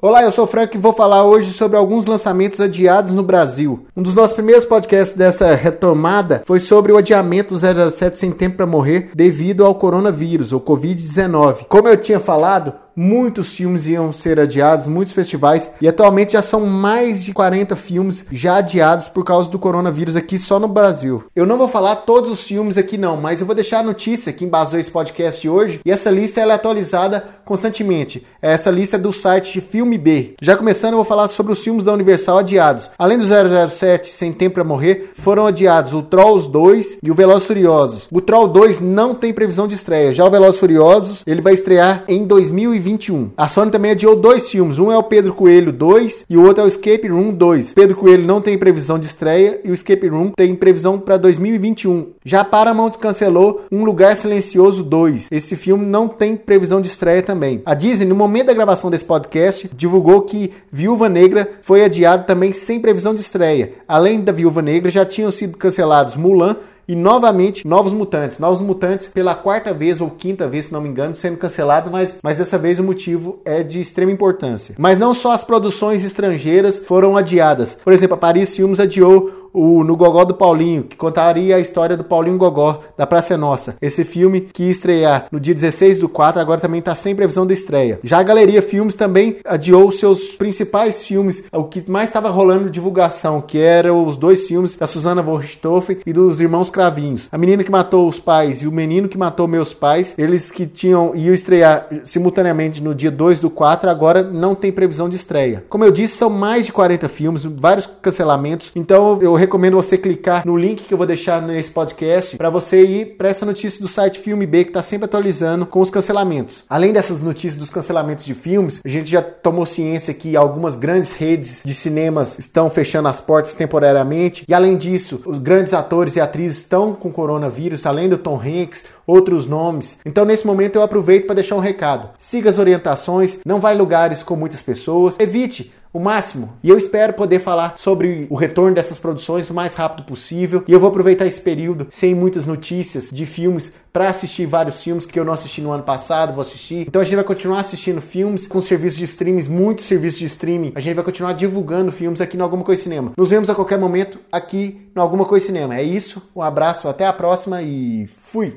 Olá, eu sou o Frank e vou falar hoje sobre alguns lançamentos adiados no Brasil. Um dos nossos primeiros podcasts dessa retomada foi sobre o adiamento do 007 Sem Tempo para Morrer devido ao coronavírus, ou Covid-19. Como eu tinha falado, muitos filmes iam ser adiados, muitos festivais, e atualmente já são mais de 40 filmes já adiados por causa do coronavírus aqui só no Brasil. Eu não vou falar todos os filmes aqui não, mas eu vou deixar a notícia que embasou esse podcast de hoje, e essa lista ela é atualizada constantemente. Essa lista é do site de Filme B. Já começando, eu vou falar sobre os filmes da Universal adiados. Além do 007 Sem Tempo para Morrer, foram adiados o Trolls 2 e o Velozes Furiosos. O Troll 2 não tem previsão de estreia, já o Velozes Furiosos, ele vai estrear em 2020 2021. A Sony também adiou dois filmes, um é o Pedro Coelho 2 e o outro é o Escape Room 2. Pedro Coelho não tem previsão de estreia e o Escape Room tem previsão para 2021. Já Paramount cancelou Um Lugar Silencioso 2. Esse filme não tem previsão de estreia também. A Disney, no momento da gravação desse podcast, divulgou que Viúva Negra foi adiado também sem previsão de estreia. Além da Viúva Negra, já tinham sido cancelados Mulan e novamente Novos Mutantes. Novos Mutantes pela quarta vez ou quinta vez, se não me engano, sendo cancelado, mas, mas dessa vez o motivo é de extrema importância. Mas não só as produções estrangeiras foram adiadas. Por exemplo, a Paris Filmes adiou o No Gogó do Paulinho, que contaria a história do Paulinho Gogó, da Praça Nossa. Esse filme que ia estrear no dia 16 do 4, agora também está sem previsão de estreia. Já a Galeria Filmes também adiou seus principais filmes, o que mais estava rolando divulgação, que eram os dois filmes da Susana von Richthofen e dos Irmãos Cravinhos. A Menina que Matou os Pais e o Menino que Matou Meus Pais, eles que tinham iam estrear simultaneamente no dia 2 do 4, agora não tem previsão de estreia. Como eu disse, são mais de 40 filmes, vários cancelamentos, então eu recomendo você clicar no link que eu vou deixar nesse podcast para você ir para essa notícia do site Filme B que está sempre atualizando com os cancelamentos. Além dessas notícias dos cancelamentos de filmes, a gente já tomou ciência que algumas grandes redes de cinemas estão fechando as portas temporariamente e além disso, os grandes atores e atrizes estão com coronavírus, além do Tom Hanks, outros nomes. Então, nesse momento, eu aproveito para deixar um recado. Siga as orientações, não vá em lugares com muitas pessoas, evite o máximo. E eu espero poder falar sobre o retorno dessas produções o mais rápido possível. E eu vou aproveitar esse período sem muitas notícias de filmes para assistir vários filmes que eu não assisti no ano passado, vou assistir. Então a gente vai continuar assistindo filmes com serviços de streaming, muitos serviços de streaming. A gente vai continuar divulgando filmes aqui no Alguma Coisa Cinema. Nos vemos a qualquer momento aqui no Alguma Coisa Cinema. É isso, um abraço, até a próxima e fui!